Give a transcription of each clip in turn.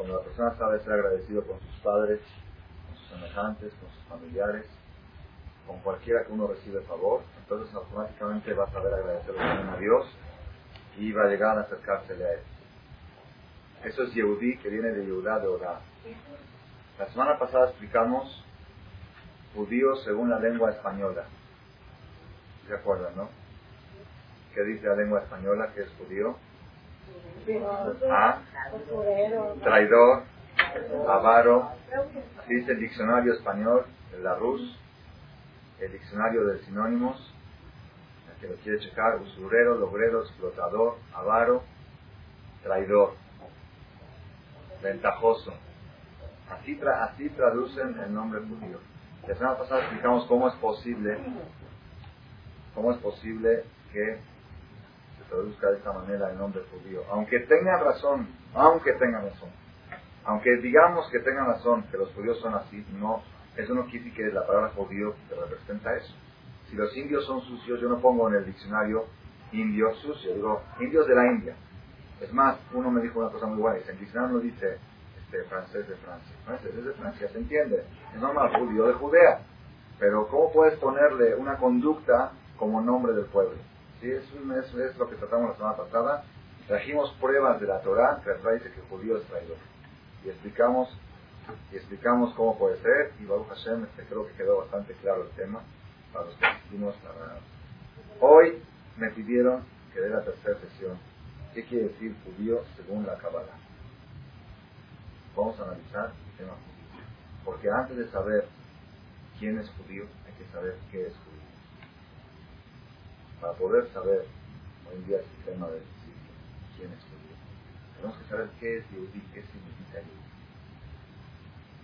cuando la persona sabe ser agradecido con sus padres, con sus semejantes, con sus familiares, con cualquiera que uno recibe favor, entonces automáticamente va a saber agradecerle a Dios y va a llegar a acercársele a Él. Eso es Yehudí, que viene de Yehudá de Odá. La semana pasada explicamos judíos según la lengua española. ¿Se acuerdan, no? ¿Qué dice la lengua española que es judío? ¿Ah? Traidor, avaro. Dice el diccionario español, el Larus, el diccionario de sinónimos, el que lo quiere checar, usurero, logrero, explotador, avaro, traidor, ventajoso. Así, así traducen el nombre judío. La semana pasada explicamos cómo es posible, cómo es posible que traduzca de esta manera el nombre judío. Aunque tengan razón, aunque tengan razón, aunque digamos que tengan razón, que los judíos son así, no, eso no quiere decir que la palabra judío representa eso. Si los indios son sucios, yo no pongo en el diccionario indios sucios, digo indios de la India. Es más, uno me dijo una cosa muy en el diccionario no dice este, francés de Francia, francés es de Francia, se entiende, es normal, judío de Judea. Pero ¿cómo puedes ponerle una conducta como nombre del pueblo? ¿Sí? Eso, es, lo que tratamos la semana pasada. Trajimos pruebas de la Torah que la dice que judío es traidor. Y explicamos y explicamos cómo puede ser y Baruch Hashem este, creo que quedó bastante claro el tema para los que asistimos Hoy me pidieron que dé la tercera sesión. ¿Qué quiere decir judío según la Kabbalah? Vamos a analizar el tema judío. Porque antes de saber quién es judío, hay que saber qué es judío. Para poder saber hoy en día el tema de decir quién es judío, tenemos que saber qué es judío, qué significa judío.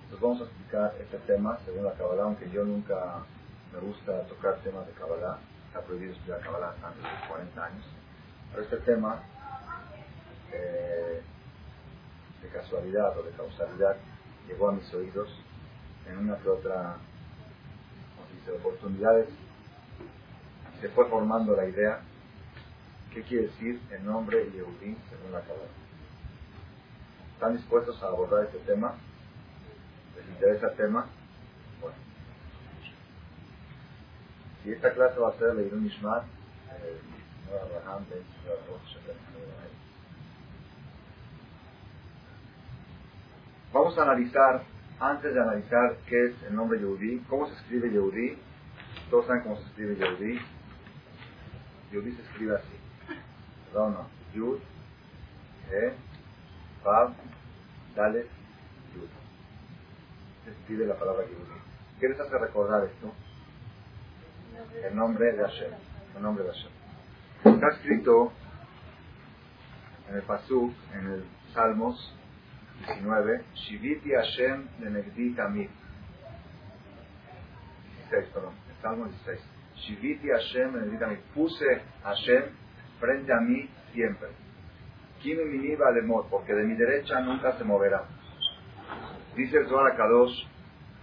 Entonces vamos a explicar este tema según la Kabbalah, aunque yo nunca me gusta tocar temas de Kabbalah, está prohibido estudiar Kabbalah antes de 40 años, pero este tema eh, de casualidad o de causalidad llegó a mis oídos en una que otra dice, oportunidades se fue formando la idea qué quiere decir el nombre Yehudí según la Kabbalah. ¿Están dispuestos a abordar este tema? ¿Les interesa el tema? Bueno. Si esta clase va a ser leer un Ishmat, eh, Vamos a analizar, antes de analizar qué es el nombre Yehudi, cómo se escribe Yehudi. Todos saben cómo se escribe Yehudi. Yehudi se escribe así. ¿Verdad o no? Yud, E, Vav, Dalet, Yud. Se escribe la palabra Yehudi. ¿Qué les hace recordar esto? El nombre de Hashem. El nombre de Hashem. Está escrito en el Pasuk, en el Salmos 19, Shiviti Hashem Lenegdi Tamid. 16, perdón, el Salmo 16. Shiviti Hashem Tamid. Puse Hashem frente a mí siempre. Kimi Miniva Lemot, porque de mi derecha nunca se moverá. Dice el Zohar Kadosh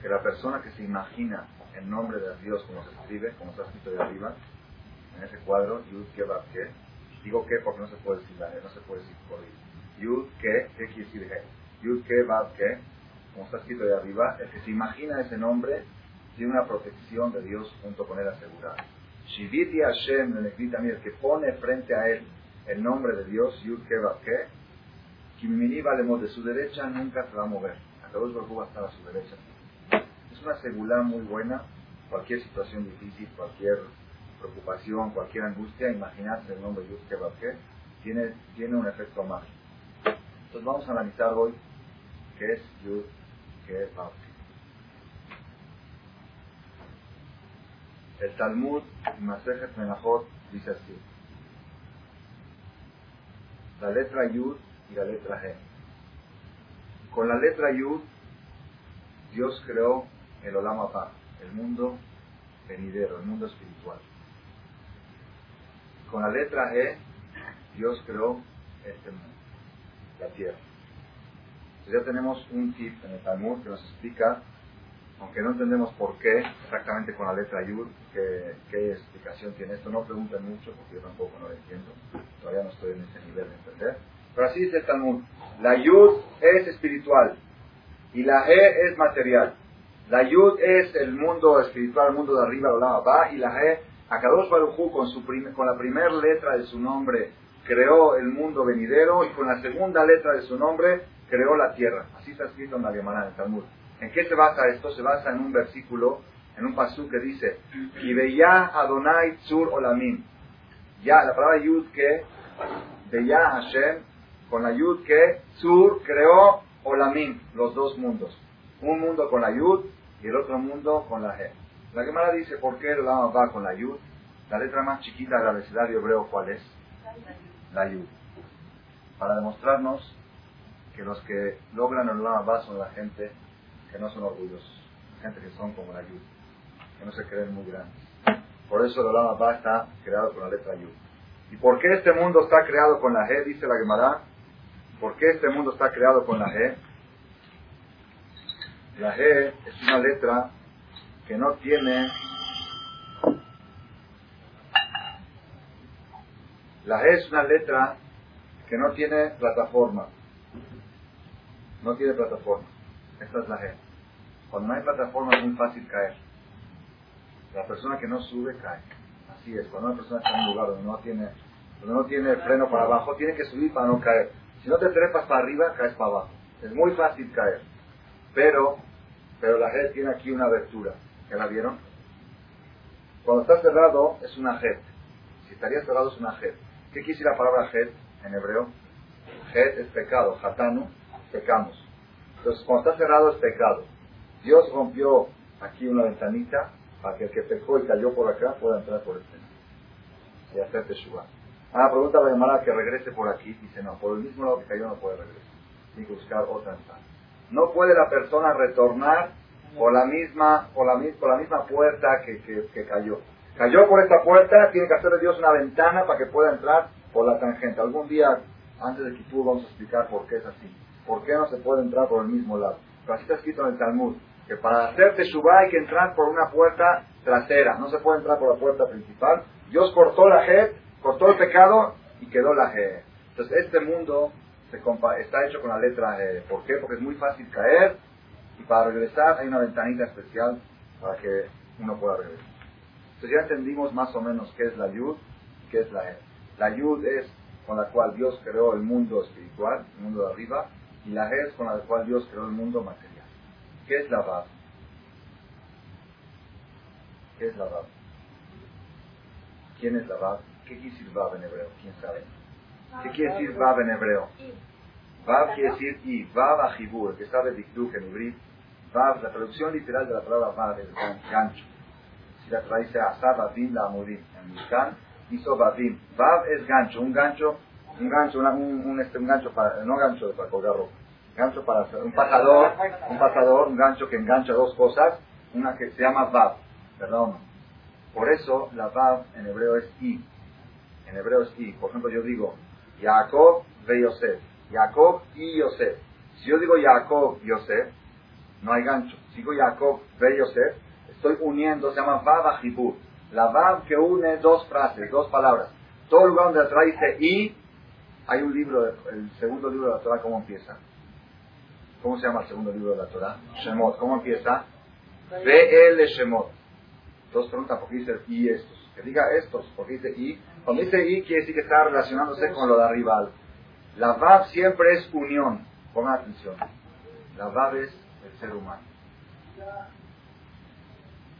que la persona que se imagina el nombre de Dios como se escribe, como está escrito de arriba, en ese cuadro, Yud Ke Ke, digo que porque no se puede decir no se puede decir por Yud Ke, ¿qué quiere decir Yud Ke Ke, como está escrito de arriba, el que se imagina ese nombre tiene una protección de Dios junto con él asegurada. Shiviti Hashem, el que pone frente a él el nombre de Dios, Yud Ke Ke, Kimini Valemos de su derecha nunca se va a mover. A todos los va a estar a su derecha. Es una seguridad muy buena, cualquier situación difícil, cualquier preocupación, cualquier angustia, imaginarse el nombre Yud Ke Ke, tiene, tiene un efecto mágico. Entonces vamos a analizar hoy qué es Yud, qué es El Talmud, Masejet Menachot, dice así. La letra Yud y la letra G. Con la letra Yud, Dios creó el Olam Abba, el mundo venidero, el mundo espiritual. Con la letra G, Dios creó este mundo, la tierra ya tenemos un tip en el Talmud que nos explica, aunque no entendemos por qué exactamente con la letra Yud, qué, qué explicación tiene esto, no pregunten mucho porque yo tampoco no lo entiendo, todavía no estoy en ese nivel de entender. Pero así dice el Talmud, La Yud es espiritual y la He es material. La Yud es el mundo espiritual, el mundo de arriba, la va, y la He, Akadosh Baruj con, su con la primera letra de su nombre creó el mundo venidero y con la segunda letra de su nombre creó la tierra. Así está escrito en la Gemara, en el Talmud. ¿En qué se basa esto? Se basa en un versículo, en un pasú que dice, y veía Adonai Tzur Olamim. Ya, la palabra Yud que, veía Hashem, con la Yud que, Tzur creó Olamim, los dos mundos. Un mundo con la Yud y el otro mundo con la G. La Gemara dice, ¿por qué el Lama va con la Yud? La letra más chiquita del abecedario hebreo, ¿cuál es? La Yud. Para demostrarnos que los que logran el Lama va son la gente que no son orgullosos, gente que son como la Yud, que no se creen muy grandes. Por eso el Lama va está creado con la letra Yud. ¿Y por qué este mundo está creado con la G? Dice la Gemara. ¿Por qué este mundo está creado con la G? La G es una letra que no tiene... La G es una letra que no tiene plataforma. No tiene plataforma. Esta es la G. Cuando no hay plataforma es muy fácil caer. La persona que no sube cae. Así es. Cuando una persona está en un lugar donde no tiene, donde no tiene freno para abajo, tiene que subir para no caer. Si no te trepas para arriba, caes para abajo. Es muy fácil caer. Pero, pero la G tiene aquí una abertura. ¿Ya la vieron? Cuando está cerrado es una G. Si estaría cerrado es una G. ¿Qué quiere decir la palabra G en hebreo? G es pecado. Hatanu, pecamos. Entonces, cuando está cerrado es pecado. Dios rompió aquí una ventanita para que el que pecó y cayó por acá pueda entrar por este y hacer teshuva. Ah, pregunta a la llamada que regrese por aquí. Dice, no, por el mismo lado que cayó no puede regresar. Tiene buscar otra entrada. No puede la persona retornar por la misma, por la, misma puerta que, que, cayó. Cayó por esta puerta, tiene que hacerle Dios una ventana para que pueda entrar por la tangente. Algún día, antes de Kipur, vamos a explicar por qué es así. ¿Por qué no se puede entrar por el mismo lado? Pero así está escrito en el Talmud, que para hacer Teshuvah hay que entrar por una puerta trasera, no se puede entrar por la puerta principal. Dios cortó la Jet, cortó el pecado y quedó la G. Entonces este mundo se está hecho con la letra G. ¿Por qué? Porque es muy fácil caer y para regresar hay una ventanita especial para que uno pueda regresar. Entonces ya entendimos más o menos qué es la Yud y qué es la G. La Yud es con la cual Dios creó el mundo espiritual, el mundo de arriba, y la G es con la cual Dios creó el mundo material. ¿Qué es la Bab? ¿Qué es la Bab? ¿Quién es la Bab? ¿Qué quiere decir Bab en hebreo? ¿Quién sabe? ¿Qué quiere decir Bab en hebreo? Bab quiere decir y, Bab ajibur, el que sabe Dikduk en hebreo. Bab, la traducción literal de la palabra Bab es gancho. Si la traduce a Sababim la Amurim, en Mishkan, hizo Babim. Bab es gancho, un gancho un gancho, un, este, un gancho para, no gancho para colgar ropa, gancho para un pasador, un pasador, un gancho que engancha dos cosas, una que se llama Bab, perdón. Por eso la Bab en hebreo es I, en hebreo es I. Por ejemplo, yo digo Jacob ve Yosef, Jacob y Yosef. Si yo digo Jacob y Yosef, no hay gancho. Si digo Jacob ve Yosef, estoy uniendo, se llama Bab Ajibur. La Bab que une dos frases, dos palabras. Todo lugar donde atrás dice I, hay un libro, el segundo libro de la Torah, ¿cómo empieza? ¿Cómo se llama el segundo libro de la Torah? Shemot. ¿Cómo empieza? el Shemot. Entonces preguntan por qué dice y estos. Que diga estos, porque dice y. Cuando dice y quiere decir que está relacionándose con lo de arriba. La Vav siempre es unión. Pongan atención. La Vav es el ser humano.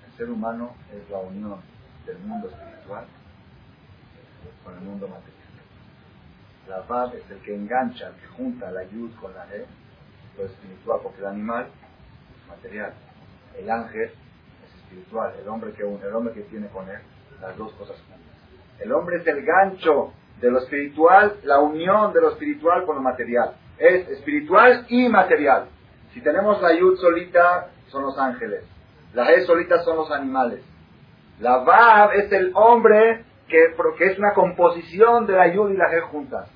El ser humano es la unión del mundo espiritual con el mundo material. La Bab es el que engancha, el que junta la Yud con la E, lo espiritual, porque el animal es material. El ángel es espiritual, el hombre que une, el hombre que tiene con él las dos cosas juntas. El hombre es el gancho de lo espiritual, la unión de lo espiritual con lo material. Es espiritual y material. Si tenemos la Yud solita, son los ángeles. La E solita son los animales. La Bab es el hombre que, que es una composición de la Yud y la G juntas.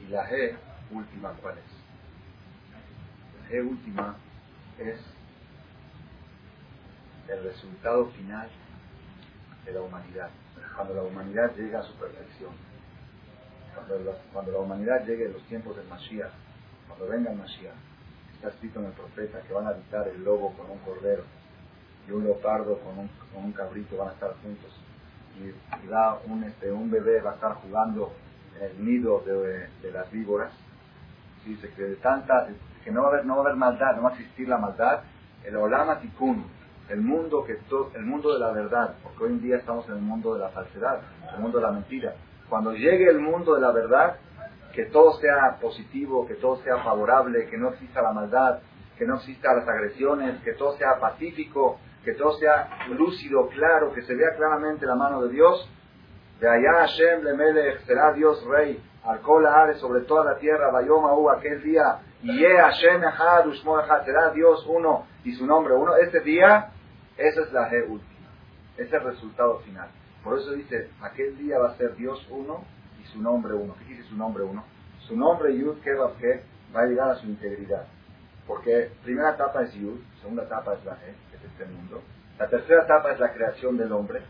Y la G última, ¿cuál es? La última es el resultado final de la humanidad, cuando la humanidad llega a su perfección. cuando la, cuando la humanidad llegue a los tiempos del Mashiach, cuando venga el Mashiach, está escrito en el profeta que van a habitar el lobo con un cordero y un leopardo con un, cabrito, van a estar juntos. Y, y un, este, un bebé va a estar jugando en el nido de las víboras. Dice que de tanta, que no va, a haber, no va a haber maldad, no va a existir la maldad. El Olama Tikkun, el mundo que to- el mundo de la verdad, porque hoy en día estamos en el mundo de la falsedad, el mundo de la mentira. Cuando llegue el mundo de la verdad, que todo sea positivo, que todo sea favorable, que no exista la maldad, que no exista las agresiones, que todo sea pacífico, que todo sea lúcido, claro, que se vea claramente la mano de Dios. De allá Hashem le será Dios rey, al kol haaretz, sobre toda la tierra, Bayoma U, aquel día, ye Hashem echad, ushmo echad, será Dios uno y su nombre uno. Ese día, esa es la G última, ese es el resultado final. Por eso dice, aquel día va a ser Dios uno y su nombre uno. ¿Qué dice su nombre uno? Su nombre Yud Kebab que va a llegar a su integridad. Porque primera etapa es Yud, segunda etapa es la G, que es este mundo. La tercera etapa es la creación del hombre.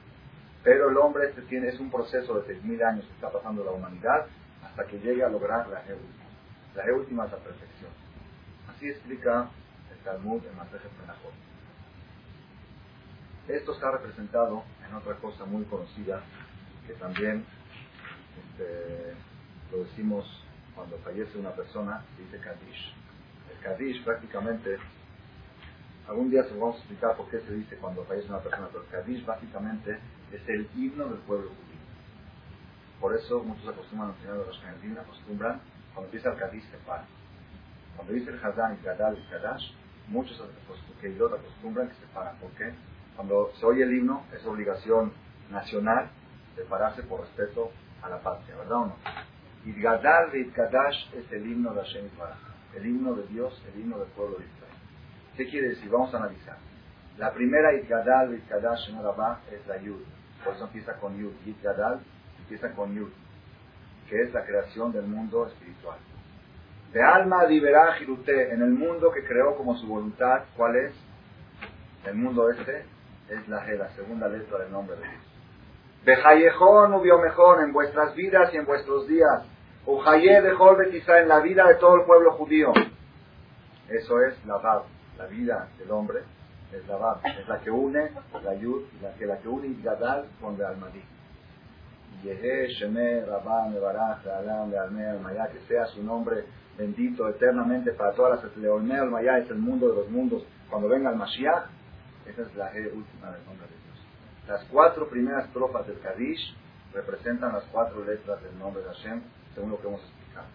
Pero el hombre este tiene, es un proceso de 6.000 años que está pasando la humanidad hasta que llegue a lograr la G última. La última es la perfección. Así explica el Talmud en Masejet Menachot. Esto está representado en otra cosa muy conocida que también este, lo decimos cuando fallece una persona, dice Kadish. El Kadish prácticamente, algún día se lo vamos a explicar por qué se dice cuando fallece una persona, pero el Kadish básicamente es el himno del pueblo judío. Por eso muchos acostumbran al final de los Kanadim, acostumbran, cuando empieza el Kadish se para. Cuando dice el Hazán y Gadal y Kadash, muchos que acostumbran que se paran. ¿Por qué? Cuando se oye el himno, es obligación nacional de pararse por respeto a la patria, ¿verdad o no? Idgadal de Kadash es el himno de Hashem Yisrael, el himno de Dios, el himno del pueblo de Israel. ¿Qué quiere decir? Vamos a analizar. La primera Idgadal de Kadash en Rabá es la Yud, por eso empieza con Yud. Idgadal empieza con Yud, que es la creación del mundo espiritual. De alma liberá Jirute, en el mundo que creó como su voluntad, ¿cuál es? El mundo este es la G, la segunda letra del nombre de Dios. Bejayejón ubió mejor en vuestras vidas y en vuestros días. Ujaye dejó quizá en la vida de todo el pueblo judío. Eso es la Bab, la vida del hombre es la Bab, es la que une la Yud, la que, la que une Gadal con la Almadí. Que sea su nombre bendito eternamente para todas las Leolme, Almayá es el mundo de los mundos. Cuando venga el Mashiach, esa es la última del nombre de Dios. Las cuatro primeras estrofas del Kadish representan las cuatro letras del nombre de Hashem, según lo que hemos explicado.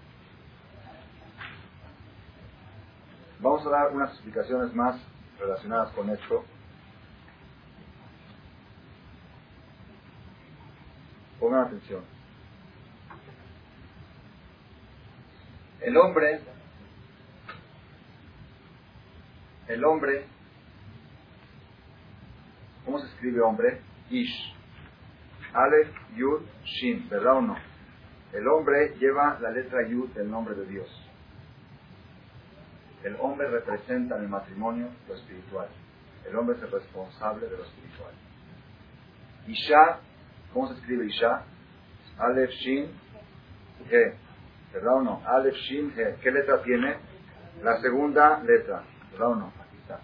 Vamos a dar unas explicaciones más relacionadas con esto. Pongan atención. El hombre, el hombre, ¿cómo se escribe hombre? Ish. Aleph, Yud, Shin, ¿verdad o no? El hombre lleva la letra Yud del nombre de Dios. El hombre representa en el matrimonio lo espiritual. El hombre es el responsable de lo espiritual. Isha, ¿cómo se escribe Isha? Aleph, Shin, He. ¿Verdad o no? Aleph, Shin, He. ¿Qué letra tiene? La segunda letra. ¿Verdad o no? Aquí está.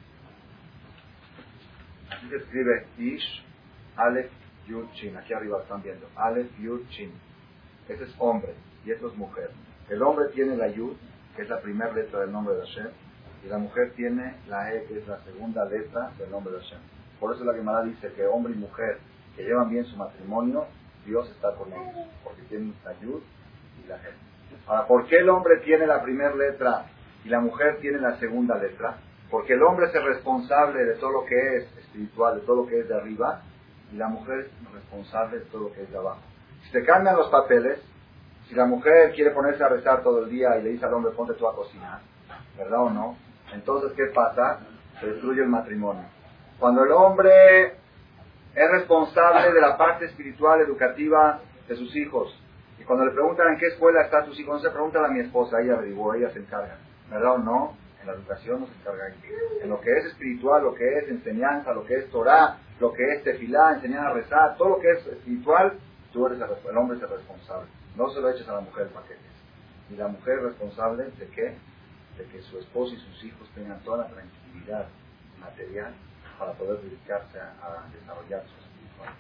Así se escribe Ish, Aleph, Yud, Shin. Aquí arriba están viendo. Aleph, Yud, Shin. Ese es hombre y esto es mujer. El hombre tiene la Yud, que es la primera letra del nombre de Hashem, y la mujer tiene la E, que es la segunda letra del nombre de Hashem. Por eso la Gemara dice que hombre y mujer que llevan bien su matrimonio, Dios está con ellos, porque tienen la Yud y la E. Ahora, ¿por qué el hombre tiene la primera letra y la mujer tiene la segunda letra? Porque el hombre es el responsable de todo lo que es espiritual, de todo lo que es de arriba, y la mujer es responsable de todo lo que es de abajo. Si se cambian los papeles, si la mujer quiere ponerse a rezar todo el día y le dice al hombre, ponte tú a cocinar, ¿verdad o no? Entonces, ¿qué pasa? Se destruye el matrimonio. Cuando el hombre es responsable de la parte espiritual, educativa de sus hijos, y cuando le preguntan en qué escuela está tus hijos, no se preguntan a mi esposa, ella averiguó, ella se encarga, ¿verdad o no? En la educación no se encarga. En lo que es espiritual, lo que es enseñanza, lo que es Torah, lo que es tefilá, enseñar a rezar, todo lo que es espiritual, tú eres el, el hombre es el responsable. No se lo eches a la mujer el paquete. Y la mujer responsable de qué? De que su esposo y sus hijos tengan toda la tranquilidad material para poder dedicarse a, desarrollar su espiritual,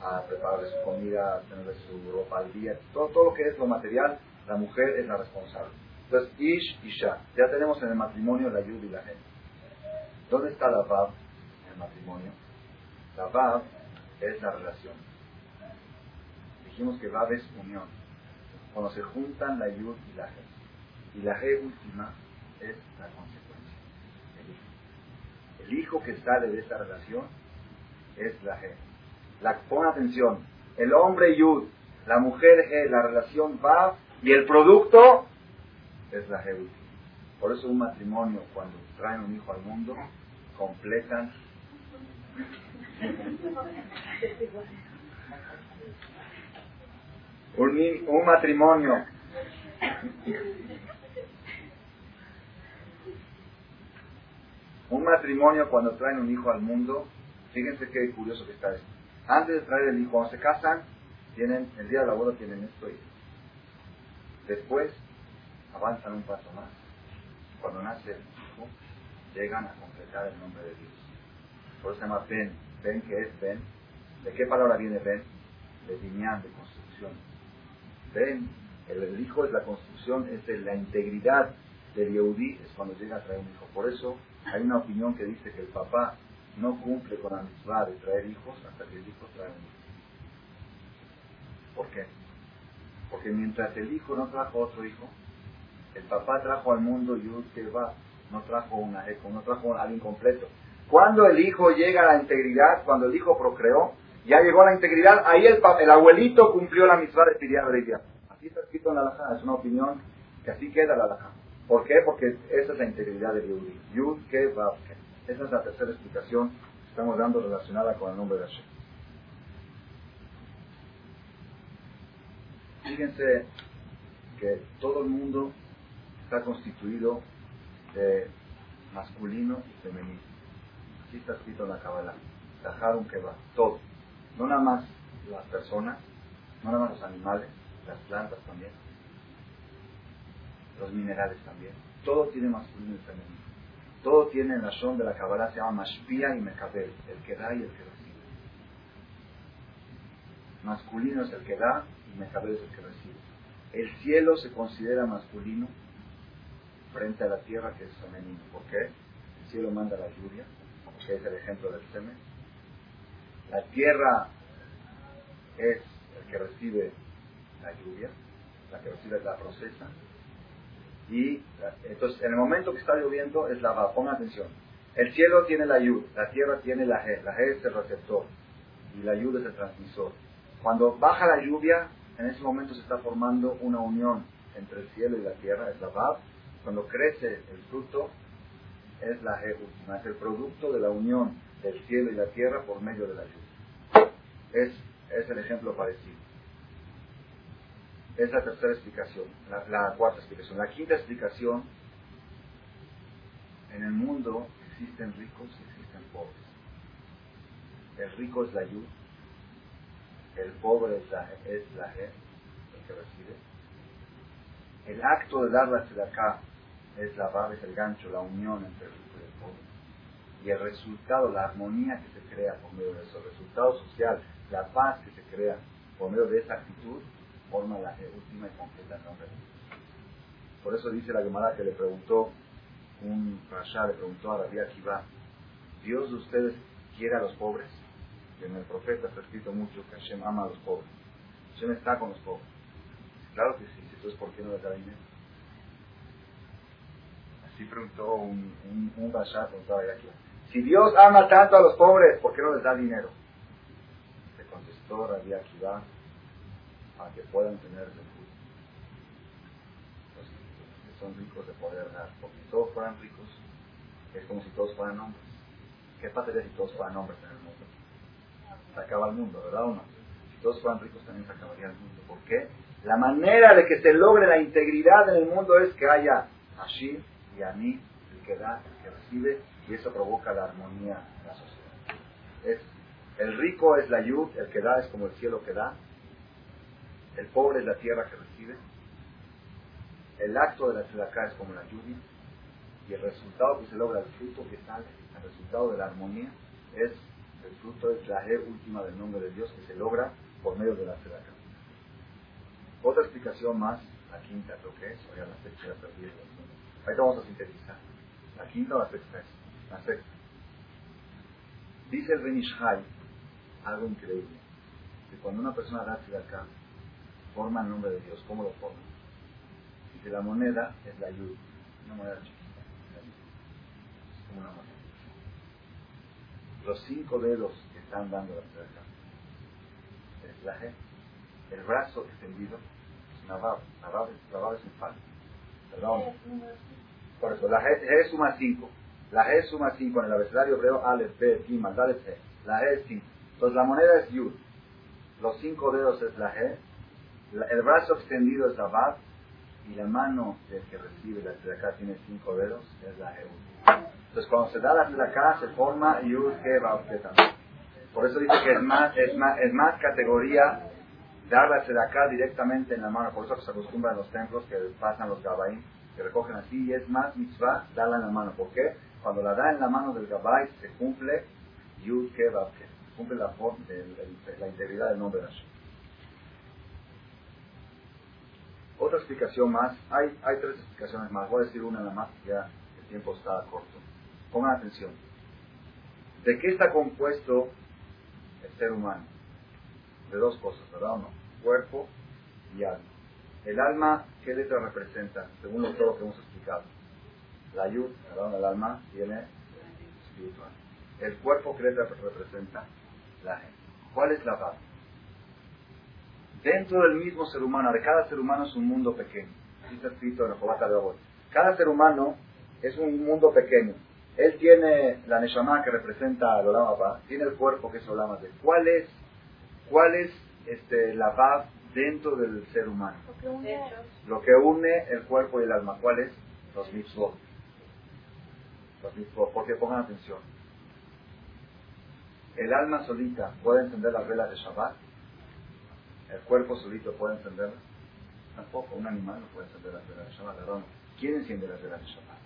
a preparar su comida, a tener su ropa al día, todo, todo lo que es lo material, la mujer es la responsable. Entonces, Ish y Shah. Ya tenemos en el matrimonio la Yud y la gente. ¿Dónde está la Vav en el matrimonio? La Vav es la relación. Dijimos que Vav es unión. Cuando se juntan la Yud y la gente. Y la G última es la consecuencia. El hijo. Que sale de esta relación es la G. La, pon atención. El hombre Yud, la mujer G, la relación Vav y el producto es la G. Por eso un matrimonio, cuando traen un hijo al mundo, completan un, un matrimonio un matrimonio cuando traen un hijo al mundo fíjense qué curioso que está esto. Antes de traer el hijo cuando se casan tienen el día de la boda tienen esto y después avanzan un paso más. Cuando nace el hijo llegan a completar el nombre de Dios. Por eso se llama Ben. Ben que es Ben ¿de qué palabra viene Ben? de Diñán, de construcción. Ven, el, hijo es la construcción, es de la integridad del Yehudi, es cuando llega a traer un hijo. Por eso hay una opinión que dice que el papá no cumple con la mitzvah de traer hijos hasta que el hijo trae un hijo. ¿Por qué? Porque mientras el hijo no trajo otro hijo, el papá trajo al mundo Yud va, no trajo una eco, no trajo a alguien completo. Cuando el hijo llega a la integridad, cuando el hijo procreó, ya llegó a la integridad, ahí el, el abuelito cumplió la mitzvah de Piriá de Así está escrito en la alhaja, es una opinión que así queda la alhaja. ¿Por qué? Porque esa es la integridad de Yud. Yud, que va, Esa es la tercera explicación que estamos dando relacionada con el nombre de Hashem. Fíjense que todo el mundo está constituido de masculino y femenino. Así está escrito en la Kabbalah. un que todo. No nada más las personas, no nada más los animales, las plantas también, los minerales también. Todo tiene masculino y femenino. Todo tiene en la son de la Kabbalah, se llama Mashpia y Mekabel, el que da y el que recibe. Masculino es el que da y Mekabel es el que recibe. El cielo se considera masculino frente a la tierra que es femenino. ¿Por qué? El cielo manda la lluvia, que es el ejemplo del semen la tierra es el que recibe la lluvia, la que recibe la procesa. Y entonces, en el momento que está lloviendo, es la va. Ponga atención. El cielo tiene la yud, la tierra tiene la G. La G es el receptor y la yud es el transmisor. Cuando baja la lluvia, en ese momento se está formando una unión entre el cielo y la tierra, es la Vav. Cuando crece el fruto, es la G última, es el producto de la unión del cielo y la tierra por medio de la lluvia. Es, es el ejemplo parecido. Es la tercera explicación, la, cuarta explicación. La quinta explicación, en el mundo existen ricos y existen pobres. El rico es la yud, el pobre es la, es la el que recibe. El acto de dar la acá es la barra, es el gancho, la unión entre el rico y el pobre y el resultado, la armonía que se crea por medio de eso, el resultado social, la paz que se crea por medio de esa actitud, forma la última y completa nombre Por eso dice la Gemara que le preguntó, un rasha le preguntó a Rabbi Akiva, ¿Dios de ustedes quiere a los pobres? Que en el profeta está escrito mucho que Hashem ama a los pobres. Hashem está con los pobres. Claro que sí, entonces ¿por qué no les da dinero? Así preguntó un, un, un rasha, preguntó a Rabbi Akiva. Si Dios ama tanto a los pobres, ¿por qué no les da dinero? Le contestó Rabbi Akiva para que puedan tener. Los que son ricos de poder dar. Porque si todos fueran ricos, es como si todos fueran hombres. ¿Qué pasaría si todos fueran hombres en el mundo? Se acaba el mundo, ¿verdad o no? Si todos fueran ricos también se acabaría el mundo. ¿Por qué? La manera de que se logre la integridad en el mundo es que haya Ashir y Ani, el que da, el que recibe, y eso provoca la armonía en la sociedad. Es, el rico es la yud, el que da es como el cielo que da, el pobre es la tierra que recibe, el acto de la tzedaká es como la lluvia, y el resultado que se logra, el fruto que sale, el resultado de la armonía, es el fruto es la E última del nombre de Dios que se logra por medio de la tzedaká. Otra explicación más, la quinta creo que es, o ya la sexta, ya perdí Ahorita vamos a sintetizar. La quinta o la sexta es. La sexta. Dice el Benishai algo increíble. Que cuando una persona da acá, forma el nombre de Dios. ¿Cómo lo forma? Dice la moneda es la yud. Una moneda chiquita. Es como una moneda. Los cinco dedos que están dando la acá es la G. El brazo extendido es Navav. Navav es, es pan. Perdón. Por eso, la G, suma 5. La G suma 5 en el abecedario hebreo, Aleph, B, Gimel, Dalet, G. La G es 5. Entonces la moneda es Yud. Los cinco dedos es la G. el brazo extendido es la Vav. Y la mano del que recibe la tzedakah tiene cinco dedos, es la G. Entonces cuando se da la tzedakah se forma Yud, G, Vav, también. Por eso dice que es más, es más, es más categoría dar la tzedakah directamente en la mano. Por eso se acostumbra en los templos que pasan los gabaim, que recogen así, y es más mitzvah darla en la mano. ¿Por qué? Cuando la da en la mano del gabay se cumple Yud, Ke, Vav, Cumple la, la integridad del nombre de Hashem. Otra explicación más, hay, hay tres explicaciones más, voy a decir una nada más, ya el tiempo está corto. Pongan atención. ¿De qué está compuesto el ser humano? De dos cosas, ¿verdad o no? Cuerpo y alma. El alma, ¿qué letra representa? Según todo lo que hemos explicado. La yud, ¿verdad? El alma tiene espiritual. El cuerpo, ¿qué letra representa? La gente. ¿Cuál es la base? Dentro del mismo ser humano, de cada ser humano es un mundo pequeño. Así está escrito en la Jobata de hoy. Cada ser humano es un mundo pequeño. Él tiene la Neshama que representa al Olama tiene el cuerpo que es Olama ¿Cuál es, cuál es este, la paz dentro del ser humano? Lo que, une. Lo que une el cuerpo y el alma. ¿Cuál es? Los mitzvot. Los mitzvot. Porque pongan atención. El alma solita puede encender las velas de Shabbat. El cuerpo solito puede encenderlas. Tampoco, un animal no puede encender las velas de Shabbat. Perdón. ¿Quién enciende las velas de Shabbat?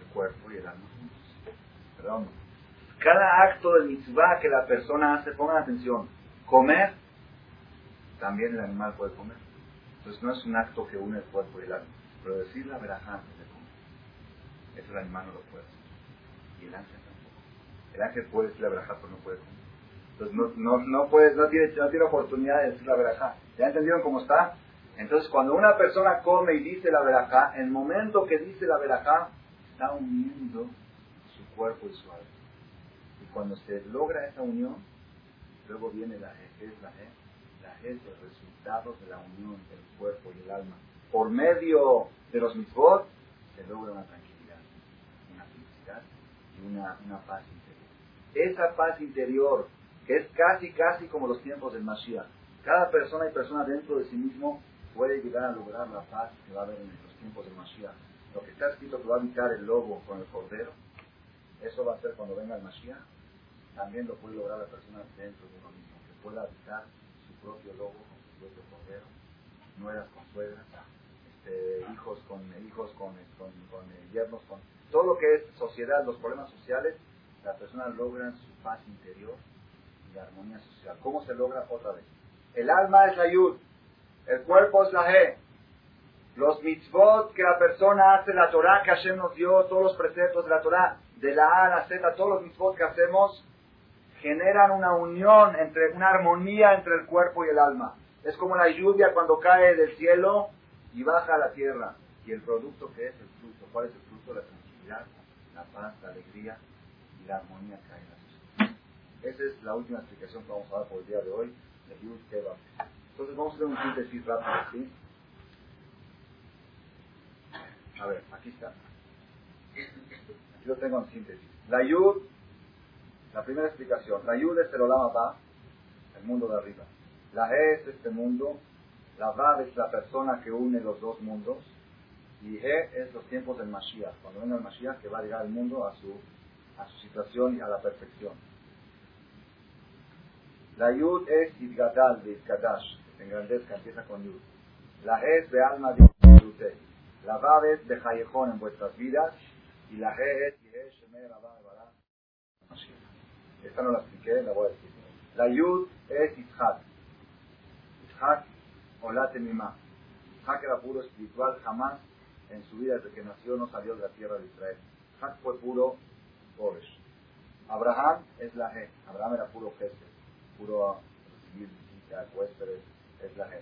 El cuerpo y el alma Perdón. Cada acto de mitzvah que la persona hace, pongan atención. Comer, también el animal puede comer. Entonces no es un acto que une el cuerpo y el alma. Pero decir la verajá antes de comer, eso el animal no lo puede hacer. Y el ángel el ángel puede decir la verajá, pero no puede comer. Entonces no, no, no, puede, no, tiene, no tiene oportunidad de decir la verajá. ¿Ya entendieron cómo está? Entonces cuando una persona come y dice la verajá, el momento que dice la verajá, está uniendo su cuerpo y su alma. Y cuando se logra esa unión, luego viene la G. es la G? La G es el resultado de la unión del cuerpo y el alma. Por medio de los mitzvot, se logra una tranquilidad, una felicidad y una, una paz esa paz interior, que es casi, casi como los tiempos del Mashiach. Cada persona y persona dentro de sí mismo puede llegar a lograr la paz que va a haber en los tiempos del Mashiach. Lo que está escrito que va a habitar el lobo con el cordero, eso va a ser cuando venga el Mashiach. También lo puede lograr la persona dentro de uno mismo, que pueda habitar su propio lobo con su propio cordero, nueras con suegras, este, hijos con hijos con, con, con eh, yernos, con todo lo que es sociedad, los problemas sociales, la persona logra su paz interior y la armonía social. ¿Cómo se logra otra vez? El alma es la yud, el cuerpo es la he. Los mitzvot que la persona hace, la Torah que Hashem nos dio, todos los preceptos de la Torah, de la A a la Z, todos los mitzvot que hacemos, generan una unión, entre una armonía entre el cuerpo y el alma. Es como la lluvia cuando cae del cielo y baja a la tierra. Y el producto que es el fruto. ¿Cuál es el fruto? La tranquilidad, la paz, la alegría la armonía cae en la sociedad. Esa es la última explicación que vamos a dar por el día de hoy de Yud Keva. Entonces vamos a hacer un síntesis rápido, ¿sí? A ver, aquí está. Aquí lo tengo en síntesis. La Yud, la primera explicación. La Yud es el Olama Ba, el mundo de arriba. La E es este mundo. La Vav es la persona que une los dos mundos. Y E es los tiempos del Mashiach. Cuando venga el Mashiach que va a llegar al mundo a su a su situación y a la perfección. La Yud es Idgadal de Idgadash, engrandezca, empieza con Yud. La es de alma de La Vav es de Jayejón en vuestras vidas. Y la He es Yehe Shemer. Esta no la expliqué, la voy a decir. La Yud es Itzhak. Itzhak, Olate Mimá. Itzhak era puro espiritual, jamás en su vida desde que nació no salió de la tierra de Israel. Itzhak fue puro Boresh. Abraham es la G. Abraham era puro jefe, puro recibir es la G.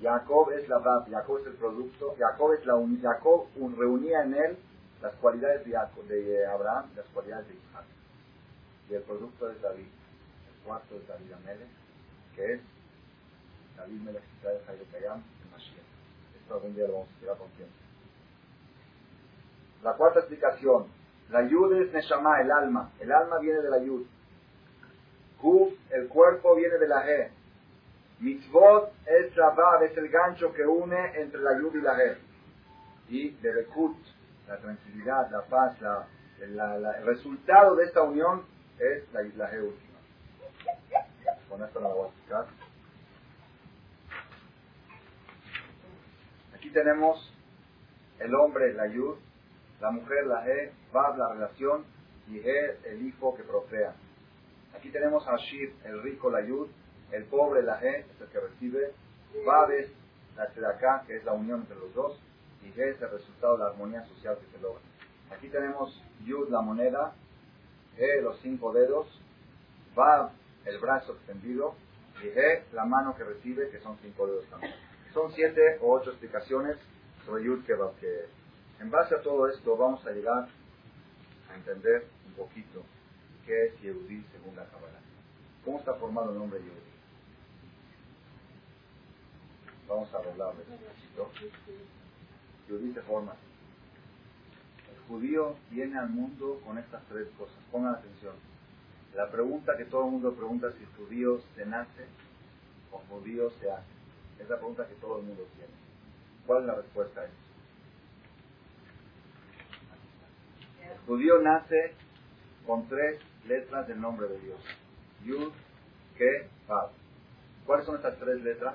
Jacob es la Vav, Jacob es el producto, Jacob es la un, Jacob reunía en él las cualidades de, de Abraham las cualidades de Isaac. Y el producto es David, el cuarto es David Amele, que es David Melech Israel Jairo Kayam, el Mashiach. Esto algún día lo vamos a explicar con tiempo. La cuarta explicación, la yud es Neshama, el alma. El alma viene de la yud. Kuf, el cuerpo viene de la G. Mitzvot es la Vav, es el gancho que une entre la yud y la G. Y de Rekut, la tranquilidad, la paz, la, el resultado de esta unión es la, la G última. Con esto la voy a explicar. Aquí tenemos el hombre, la yud, la mujer, la E, Bab, la relación, y E, el hijo que procrea. Aquí tenemos a Ashir, el rico, la Yud, el pobre, la E, es el que recibe, Bab es la Tzedaká, que es la unión entre los dos, y E es el resultado de la armonía social que se logra. Aquí tenemos Yud, la moneda, E, los cinco dedos, Bab, el brazo extendido, y E, la mano que recibe, que son cinco dedos también. Son siete o ocho explicaciones sobre Yud que, que en base a todo esto vamos a llegar a entender un poquito qué es Yehudí según la Kabbalah. ¿Cómo está formado el nombre Yehudí? Vamos a hablarle un poquito. Yehudí se forma El judío viene al mundo con estas tres cosas. Pongan atención. La pregunta que todo el mundo pregunta es si judío se nace o judío se hace. Es la pregunta que todo el mundo tiene. ¿Cuál es la respuesta a eso? judío nace con tres letras del nombre de Dios. Yud, Ke, Vav. ¿Cuáles son estas tres letras?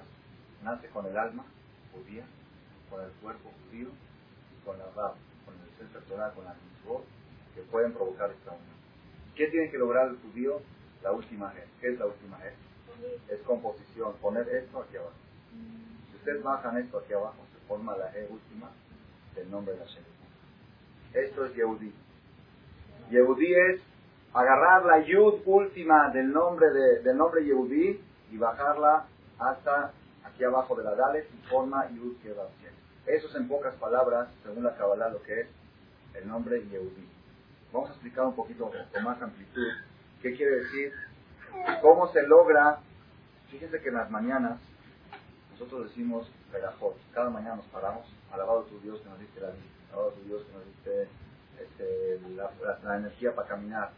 Nace con el alma judía, con el cuerpo judío y con la Vav, con el ser personal, con la mitzvot, que pueden provocar esta unión. ¿Qué tiene que lograr el judío? La última G. ¿Qué es la última G? Es composición, poner esto aquí abajo. Si ustedes bajan esto aquí abajo, se forma la G última del nombre de la Shem. Esto es Yehudí. Yehudí es agarrar la yud última del nombre, de, del nombre Yehudí y bajarla hasta aquí abajo de la Dalet y forma yud va Eso es en pocas palabras, según la Kabbalah, lo que es el nombre Yehudí. Vamos a explicar un poquito con más amplitud qué quiere decir, cómo se logra. Fíjense que en las mañanas nosotros decimos Perajot. Cada mañana nos paramos, alabado tu Dios que nos diste la vida, alabado tu Dios que nos diste este, la, energía para caminar,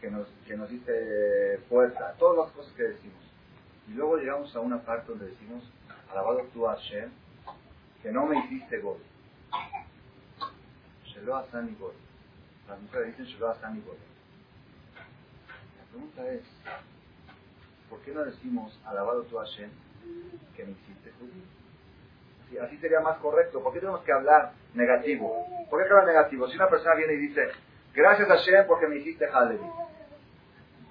que nos, que nos dice fuerza, todas las cosas que decimos. Y luego llegamos a una parte donde decimos, alabado tú Hashem, que no me hiciste gol. Shelo Hasani gol. Las mujeres dicen Shelo Hasani gol. La pregunta es, ¿por qué no decimos, alabado tú Hashem, que me hiciste judío? Así sería más correcto. ¿Por qué tenemos que hablar negativo? ¿Por qué hablar negativo? Si una persona viene y dice, gracias a Shem porque me hiciste Halevi.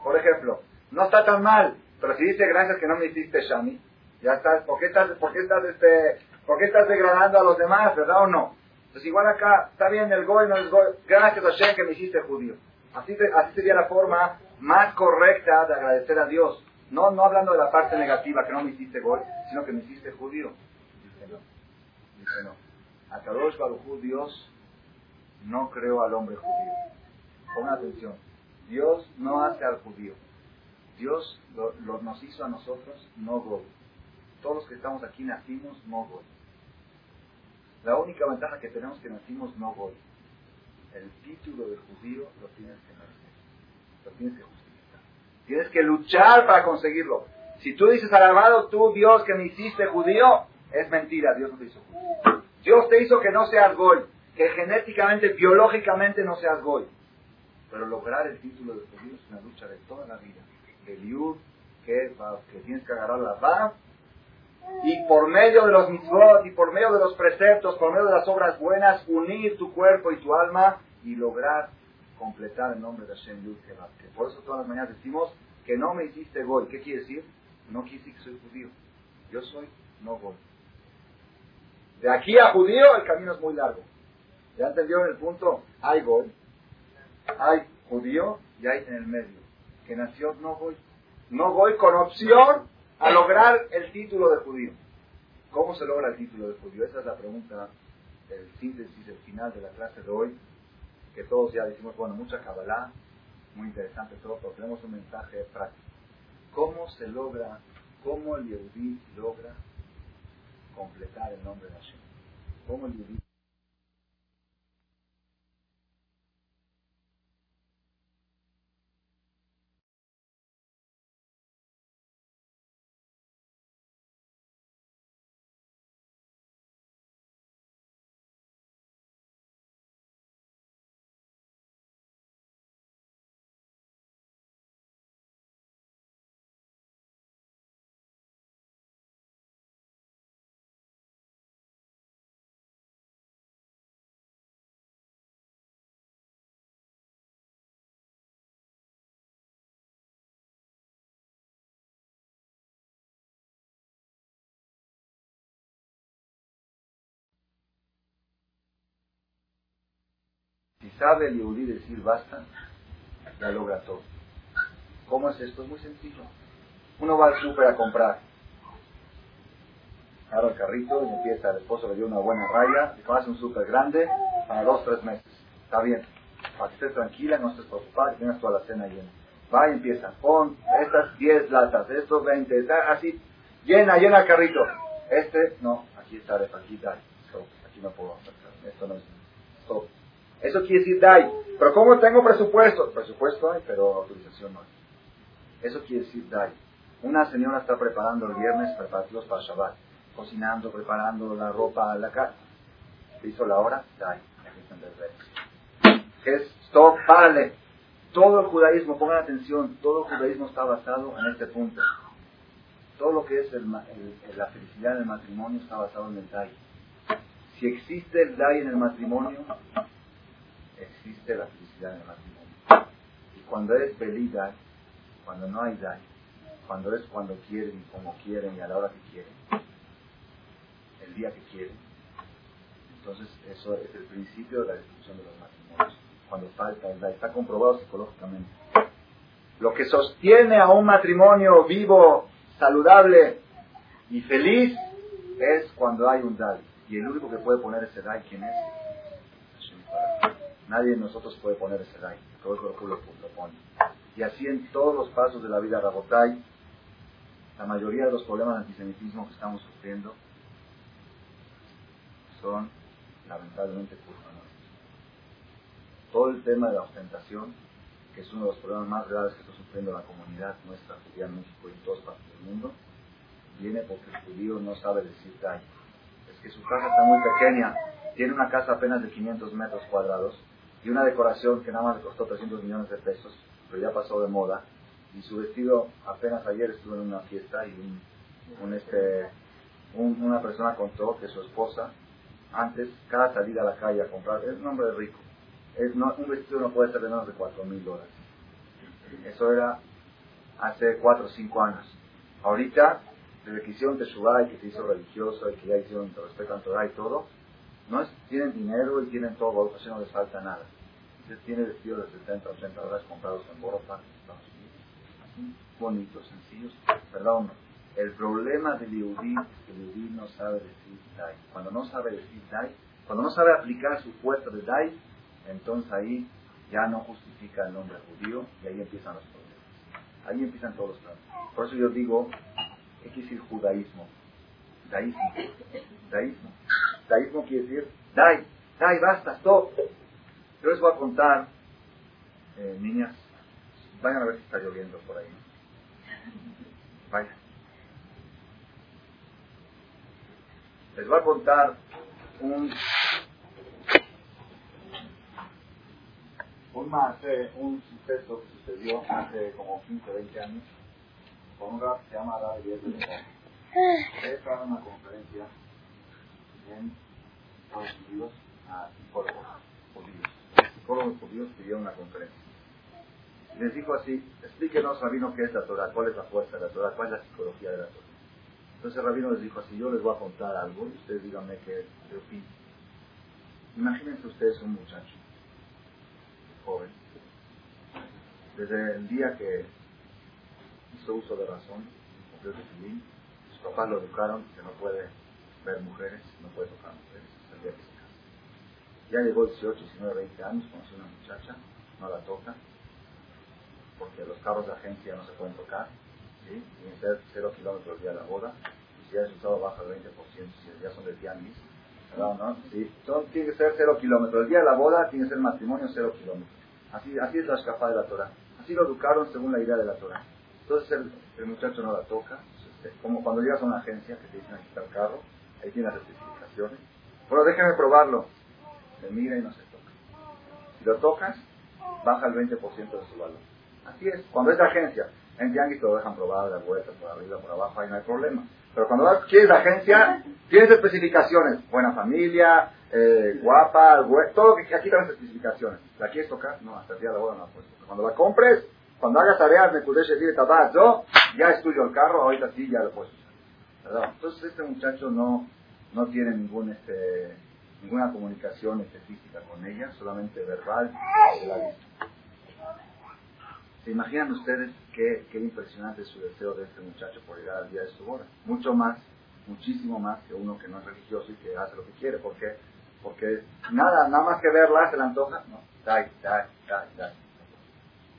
Por ejemplo, no está tan mal, pero si dice gracias que no me hiciste Shami, ya estás, ¿por qué estás, por qué estás, este, por qué estás degradando a los demás, verdad o no? Entonces igual acá, está bien el goy, no es goy, gracias a Shem que me hiciste judío. Así, así sería la forma más correcta de agradecer a Dios. No, no hablando de la parte negativa que no me hiciste goy, sino que me hiciste judío. Dice no. A Kadosh Baruj Dios no creó al hombre judío. Pongan atención. Dios no hace al judío. Dios lo, nos hizo a nosotros no goy. Todos los que estamos aquí nacimos no goy. La única ventaja que tenemos es que nacimos no goy. El título de judío lo tienes que merecer. Lo tienes que justificar. Tienes que luchar para conseguirlo. Si tú dices, alabado tú, Dios, que me hiciste judío, es mentira, Dios no te hizo. Dios te hizo que no seas goy, que genéticamente, biológicamente no seas goy. Pero lograr el título de judío es una lucha de toda la vida. El yud, que, que tienes que agarrar la va y por medio de los mitzvot y por medio de los preceptos, por medio de las obras buenas, unir tu cuerpo y tu alma y lograr completar el nombre de Hashem Yud Por eso todas las mañanas decimos que no me hiciste gol. ¿Qué quiere decir? No decir que soy judío. Yo soy no gol. De aquí a judío el camino es muy largo. ¿Ya entendieron el punto? Hay gol, hay judío y hay en el medio. Que nació no voy. No voy con opción a lograr el título de judío. ¿Cómo se logra el título de judío? Esa es la pregunta, el síntesis, el final de la clase de hoy, que todos ya decimos, bueno, mucha cabalá, muy interesante todo, pero tenemos un mensaje práctico. ¿Cómo se logra, cómo el Yehudi logra completar el nombre de Hashem? ¿Cómo sabe el Yehudi decir basta, ya logra todo. ¿Cómo es esto? Es muy sencillo. Uno va al súper a comprar. Abre el carrito y empieza, el esposo le dio una buena raya, y hace un súper grande para dos, tres meses. Está bien. Para que estés tranquila, no estés preocupada, y tengas toda la cena llena. Va y empieza. Pon estas 10 latas, estos 20, así. Llena, llena el carrito. Este, no, aquí está, aquí está. aquí no puedo. Esto no es. Stop. Eso quiere decir DAI. Pero ¿cómo tengo presupuesto? Presupuesto hay, pero autorización no hay. Eso quiere decir DAI. Una señora está preparando el viernes preparativos para Shabbat. Cocinando, preparando la ropa, la casa. hizo la hora? DAI. ¿Qué es? Stop, vale. Todo el judaísmo, pongan atención, todo el judaísmo está basado en este punto. Todo lo que es la felicidad en el matrimonio está basado en el DAI. Si existe el DAI en el matrimonio, existe la felicidad en el matrimonio. Y cuando es feliz, cuando no hay daño, cuando es cuando quieren y como quieren y a la hora que quieren, el día que quieren, entonces eso es el principio de la destrucción de los matrimonios. Cuando falta el daño, está comprobado psicológicamente. Lo que sostiene a un matrimonio vivo, saludable y feliz es cuando hay un daño. Y el único que puede poner ese daño, ¿quién es? Nadie de nosotros puede poner ese daño. Todo el cuerpo lo, pone. Y así en todos los pasos de la vida Rabotay, la mayoría de los problemas de antisemitismo que estamos sufriendo son lamentablemente culpa Todo el tema de la ostentación, que es uno de los problemas más graves que está sufriendo la comunidad nuestra judía en México y en todas partes del mundo, viene porque el judío no sabe decir daño. Es que su casa está muy pequeña, tiene una casa apenas de 500 metros cuadrados, y una decoración que nada más le costó 300 millones de pesos, pero ya pasó de moda, y su vestido apenas ayer estuvo en una fiesta y un, este, una persona contó que su esposa antes, cada salida a la calle a comprar, es un hombre rico, es, un vestido no puede ser de menos de 4 mil dólares. Eso era hace 4 o 5 años. Ahorita, desde que hicieron Teshuvah y que se hizo religioso y que ya hicieron, respetan Torah y todo, no es, tienen dinero y tienen todo, así no les falta nada. Usted tiene vestidos de 70, 80 dólares comprados en Europa, Estados Unidos, así, bonitos, sencillos, perdón. El problema del Yehudi es que el Yehudi no sabe decir Dai. Cuando no sabe decir Dai, cuando no sabe aplicar su fuerza de Dai, entonces ahí ya no justifica el nombre judío y ahí empiezan los problemas. Ahí empiezan todos los problemas. Por eso yo digo, ¿qué quiere decir judaísmo? Daísmo. Daísmo. Daísmo quiere decir, dai, dai, basta, stop. Yo les voy a contar, eh, niñas, vayan a ver si está lloviendo por ahí. Vayan. Les voy a contar un un, un suceso que sucedió hace como 15 20 años con un rap que se llama Rabbi He dado una conferencia en Estados Unidos a psicólogos judíos. Psicólogos judíos pidieron una conferencia. Y les dijo así, explíquenos, Rabino, qué es la Torah, cuál es la fuerza de la Torah, cuál es la psicología de la Torah. Entonces Rabino les dijo así, yo les voy a contar algo y ustedes díganme qué, opinan. Imagínense ustedes un muchacho, joven, desde el día que hizo uso de razón, sus papás lo educaron que no puede ver mujeres, no puede tocar mujeres, el día que se casa. Ya llegó 18, 19, 20 años, conoció una muchacha, no la toca, porque los carros de agencia no se pueden tocar, ¿sí? tienen ser 0 kilómetros el día de la boda, y si ya el resultado baja el 20%, si ya son de tianguis, ¿verdad? ¿no? ¿Sí? tiene que ser 0 kilómetros. El día de la boda tiene que ser matrimonio 0 kilómetros. Así, así es la escapa de la Torah. Así lo educaron según la idea de la Torah. Entonces el, el muchacho no la toca, como cuando llegas a una agencia que te dicen aquí está el carro, ahí tiene las especificaciones. Bueno, déjame probarlo. Se mira y no se toca. Si lo tocas, baja el 20% de su valor. Así es. Cuando es de agencia, en Tianguis te lo dejan probar de vuelta, por arriba, por abajo, ahí no hay problema. Pero cuando vas, quieres agencia, tienes especificaciones. Buena familia, eh, guapa, todo aquí las especificaciones. ¿La quieres tocar? No, hasta el día de boda no la puedes tocar. Cuando la compres, cuando hagas tareas, me decir, yo, ya es tuyo el carro, ahorita sí, ya lo puedes usar. Entonces este muchacho no, no tiene ningún, este, ninguna comunicación específica con ella, solamente verbal. ¿Se imaginan ustedes qué, qué impresionante es su deseo de este muchacho por llegar al día de su boda? Mucho más, muchísimo más que uno que no es religioso y que hace lo que quiere. ¿Por qué? Porque nada, nada más que verla se le antoja. No, dai, dai, dai, dai.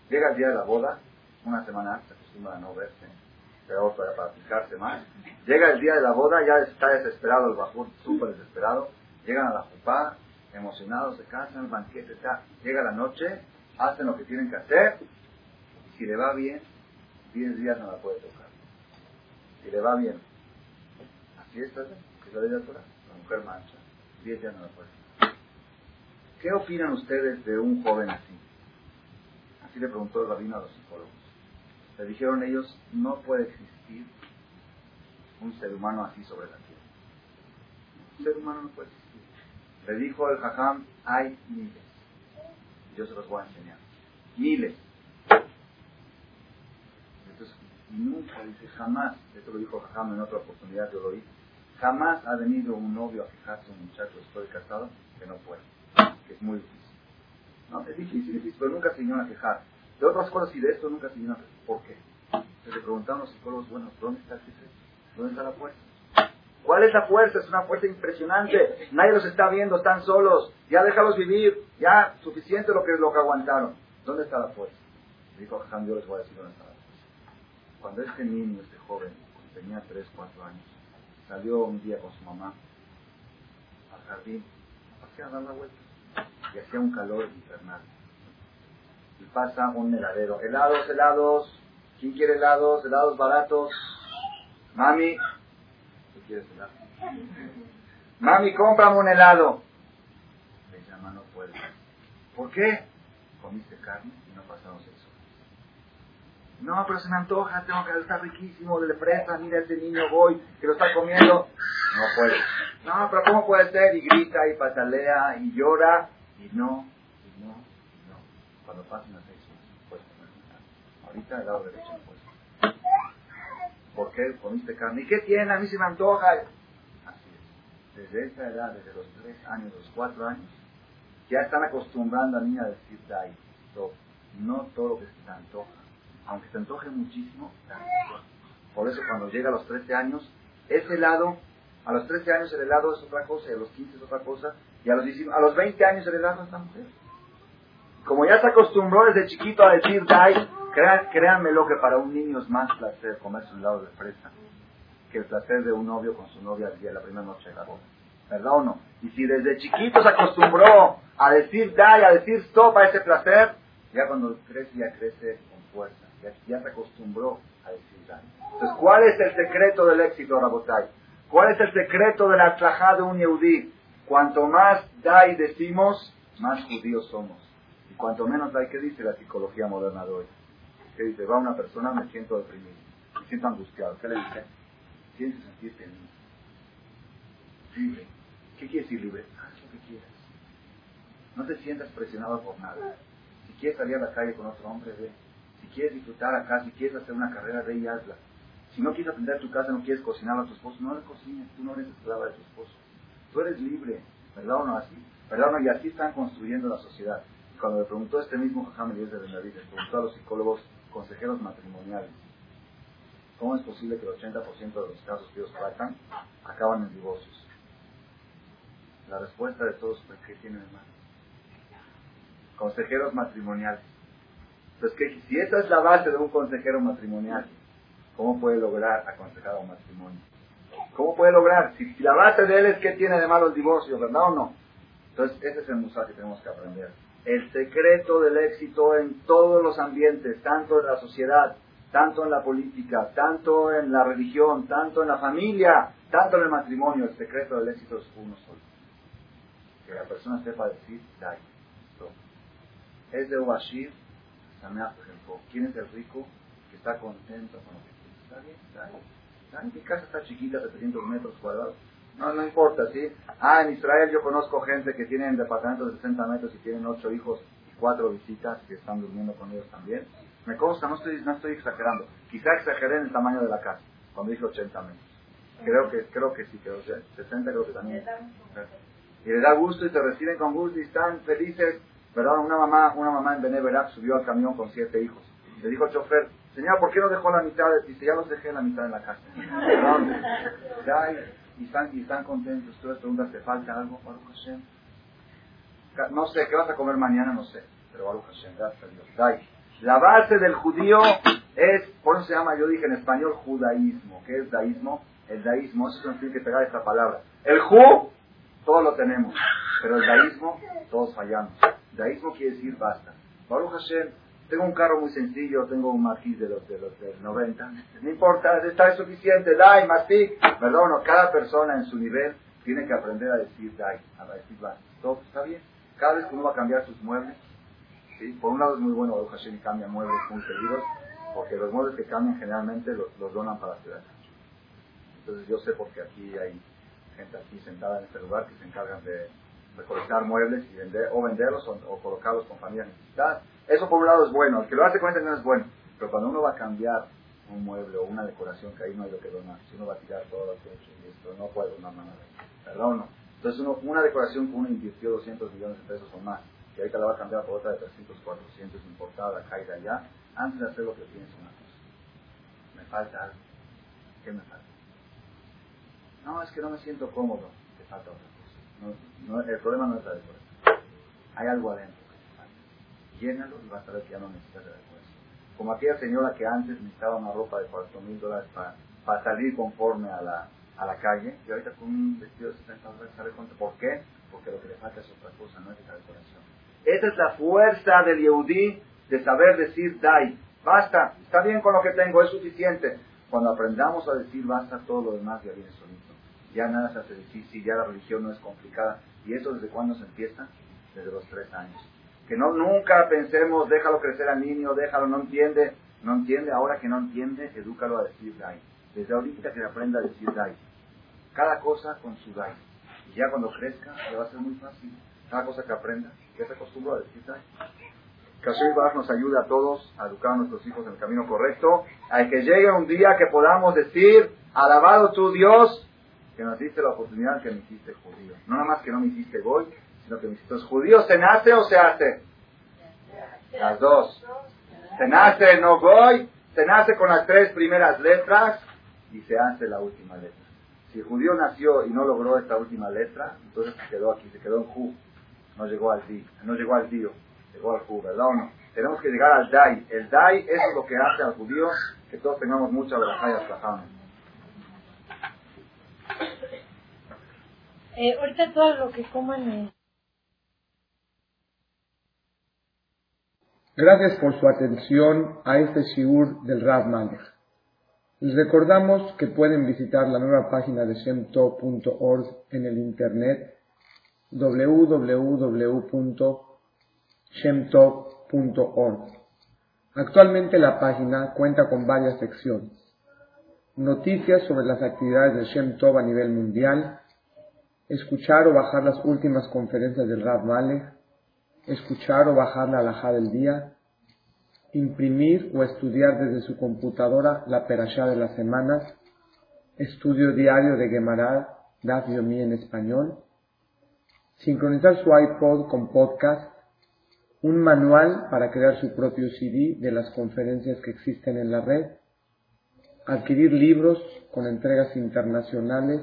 Llega el día de la boda, una semana se acostumbra a no verse, para, picarse más. Llega el día de la boda, ya está desesperado el bajón, súper desesperado. Llegan a la jupá, emocionados, se casan, el banquete está. Llega la noche, hacen lo que tienen que hacer. Y si le va bien, 10 días no la puede tocar. Si le va bien, así es, es la ley de La mujer mancha, 10 días no la puede tocar. ¿Qué opinan ustedes de un joven así? Así le preguntó el rabino a los psicólogos. Le dijeron ellos, no puede existir un ser humano así sobre la tierra. Un ser humano no puede existir. Le dijo el jajam, hay miles. Yo se los voy a enseñar. Miles. Entonces, nunca dice, jamás, esto lo dijo Jajam en otra oportunidad, yo lo oí, jamás ha venido un novio a fijarse un muchacho de casado que no puede, que es muy difícil. ¿no? Es difícil, difícil, pero nunca se vinieron a quejar. De otras cosas y de esto nunca se quejar. ¿Por qué? Se le preguntaron los psicólogos, bueno, ¿dónde está el secreto? ¿Dónde está la fuerza? ¿Cuál es la fuerza? Es una fuerza impresionante. Nadie los está viendo, están solos. Ya déjalos vivir. Ya suficiente lo que, lo que aguantaron. ¿Dónde está la fuerza? Dijo Jan, yo les voy a decir dónde está la fuerza. Cuando este niño, este joven, tenía 3, 4 años, salió un día con su mamá al jardín a dar la vuelta y hacía un calor infernal. Y pasa un heladero. Helados, helados. ¿Quién quiere helados? Helados baratos. Mami, ¿tú quieres helado? Mami, cómprame un helado. Le llama, no puede. ¿Por qué? Comiste carne y no pasamos eso. No, pero se me antoja, tengo que estar riquísimo, le presta, mira este niño, voy, que lo está comiendo. No puede. No, pero ¿cómo puede ser? Y grita y patalea y llora y no. Cuando pasen las seis puedes comer Ahorita el lado derecho no puedes ¿Por qué comiste carne? ¿Y qué tiene? A mí se me antoja. Así es. Desde esa edad, desde los tres años, los cuatro años, ya están acostumbrando a la niña a decir dai. No todo lo que se te antoja. Aunque te antoje muchísimo, Por eso cuando llega a los 13 años, ese helado, a los 13 años el helado es otra cosa y a los 15 es otra cosa, y a los, a los 20 años se le da a esta mujer. Como ya se acostumbró desde chiquito a decir dai, créanme lo que para un niño es más placer comerse un lado de fresa que el placer de un novio con su novia día, la primera noche de la boda. ¿Verdad o no? Y si desde chiquito se acostumbró a decir dai, a decir stop a ese placer, ya cuando crece ya crece con fuerza. Ya, ya se acostumbró a decir dai. Entonces, ¿cuál es el secreto del éxito, Rabotai? ¿Cuál es el secreto de la tlajá de un yehudí? Cuanto más dai decimos, más judíos somos. Cuanto menos dai, ¿qué dice la psicología moderna de hoy? ¿Qué dice? Va una persona, me siento deprimido, me siento angustiado. ¿Qué le dice? tienes que sentirte libre. ¿Qué quiere decir libre? Haz lo que quieras. No te sientas presionado por nada. Si quieres salir a la calle con otro hombre, ve. Si quieres disfrutar acá, si quieres hacer una carrera, ve y hazla. Si no quieres atender tu casa, no quieres cocinar a tu esposo, no le cocines, tú no eres esclava de tu esposo. Tú eres libre, ¿verdad o no así? ¿Verdad o no? Y así están construyendo la sociedad. Cuando le preguntó este mismo Jajam de Benavides, le preguntó a los psicólogos, consejeros matrimoniales, ¿cómo es posible que el 80% de los casos que ellos tratan acaban en divorcios? La respuesta de todos fue, ¿qué tiene de malo? Consejeros matrimoniales. Entonces, que si esa es la base de un consejero matrimonial, ¿Cómo puede lograr aconsejar a un matrimonio? ¿Cómo puede lograr? Si, la base de él es que tiene de malo el divorcio, ¿verdad o no? Entonces, ese es el musa que tenemos que aprender. El secreto del éxito en todos los ambientes, tanto en la sociedad, tanto en la política, tanto en la religión, tanto en la familia, tanto en el matrimonio, el secreto del éxito es uno solo. Que la persona sepa decir, dai. Es de Ubashir, ¿quién es el rico que está contento con lo que Está bien, está bien. Mi casa está chiquita, 700 metros cuadrados. No, no importa, ¿sí? Ah, en Israel yo conozco gente que tienen departamentos de 60 metros y tienen 8 hijos y 4 visitas que están durmiendo con ellos también. Me consta, no estoy, no estoy exagerando. Quizá exageré en el tamaño de la casa, cuando dije 80 metros. Creo que, creo que sí, que 60 creo que también. Y le da gusto y te reciben con gusto y están felices. ¿Verdad? Una mamá, una mamá en Beneverac subió al camión con siete hijos. Le dijo al chofer, Señor, ¿por qué no dejó la mitad? Dice, ya los dejé la mitad en la casa. Ya, y, están, y están contentos. Tú les preguntas, ¿te falta algo? Baruch Hashem. No sé, ¿qué vas a comer mañana? No sé. Pero Baruch Hashem, gracias a Dios. La base del judío es, por eso se llama, yo dije en español, judaísmo. ¿Qué es daísmo? El daísmo, eso se tiene que pegar esta palabra. El ju, todos lo tenemos. Pero el daísmo, todos fallamos. Daísmo quiere decir basta. Baruch Hashem, tengo un carro muy sencillo, tengo un marquís de los, de los del 90. No importa, está suficiente, dai, mastic. Perdón, cada persona en su nivel tiene que aprender a decir dai, a decir va. Todo está bien. Cada vez que uno va a cambiar sus muebles, ¿sí? por un lado es muy bueno, Baruch Hashem cambia muebles muy seguidos, porque los muebles que cambian generalmente los, los donan para la ciudad. Entonces yo sé porque aquí hay gente aquí sentada en este lugar que se encargan de recolectar muebles y vender, o venderlos o, colocarlos con familias necesitadas eso por un lado es bueno, el que lo hace con no es bueno. Pero cuando uno va a cambiar un mueble o una decoración que ahí no hay lo que donar, si uno va a tirar todo lo que hecho y esto, no puede donar nada. ¿Verdad o no? Entonces uno, una decoración que uno invirtió 200 millones de pesos o más, y ahorita la va a cambiar por otra de 300, 400 importada, caída allá, antes de hacer lo que piensa una cosa. Me falta algo. ¿Qué me falta? No, es que no me siento cómodo. Te falta otra cosa. No, el problema no es la decoración. Hay algo adentro llénalo y vas a ver que ya no necesitas de refuerzo. Como aquella señora que antes necesitaba una ropa de 4 mil dólares para, salir conforme a la, a la calle, y ahorita con un vestido de 60 dólares sale cuenta. ¿Por qué? Porque lo que le falta es otra cosa, no es esa decoración. Esa es la fuerza del Yehudi de saber decir dai. Basta, está bien con lo que tengo, es suficiente. Cuando aprendamos a decir basta, todo lo demás ya viene solito. Ya nada se hace difícil, ya la religión no es complicada. ¿Y eso desde cuándo se empieza? Desde los tres años. Que no nunca pensemos, déjalo crecer al niño, déjalo, no entiende, no entiende, ahora que no entiende, edúcalo a decir dai. Desde ahorita que aprenda a decir dai. Cada cosa con su dai. Y ya cuando crezca, le va a ser muy fácil. Cada cosa que aprenda, ya se acostumbra a decir dai. Que Hashem nos ayude a todos a educar a nuestros hijos en el camino correcto, a que llegue un día que podamos decir, alabado tu Dios, que nos diste la oportunidad que me hiciste judío. No nada más que no me hiciste goy, que ¿Los judíos se nace o se hace? Las dos. Se nace, no voy, se nace con las tres primeras letras y se hace la última letra. Si el judío nació y no logró esta última letra, entonces se quedó aquí, se quedó en Ju. No llegó al Di, no llegó al Dio, llegó al Ju, ¿verdad o no? Tenemos que llegar al Dai. El Dai es lo que hace al judío que todos tengamos mucha verajá y eh, ahorita todo lo que coman Gracias por su atención a este shiur del Rav Malek. Les recordamos que pueden visitar la nueva página de shemtov.org en el internet www.shemtov.org. Actualmente la página cuenta con varias secciones. noticias sobre las actividades de Shem Tov a nivel mundial, escuchar o bajar las últimas conferencias del Malek, escuchar o bajar la alhaja del día, imprimir o estudiar desde su computadora la perashá de las semanas, estudio diario de Gemara, Daf Yomi en español, sincronizar su iPod con podcast, un manual para crear su propio CD de las conferencias que existen en la red, adquirir libros con entregas internacionales,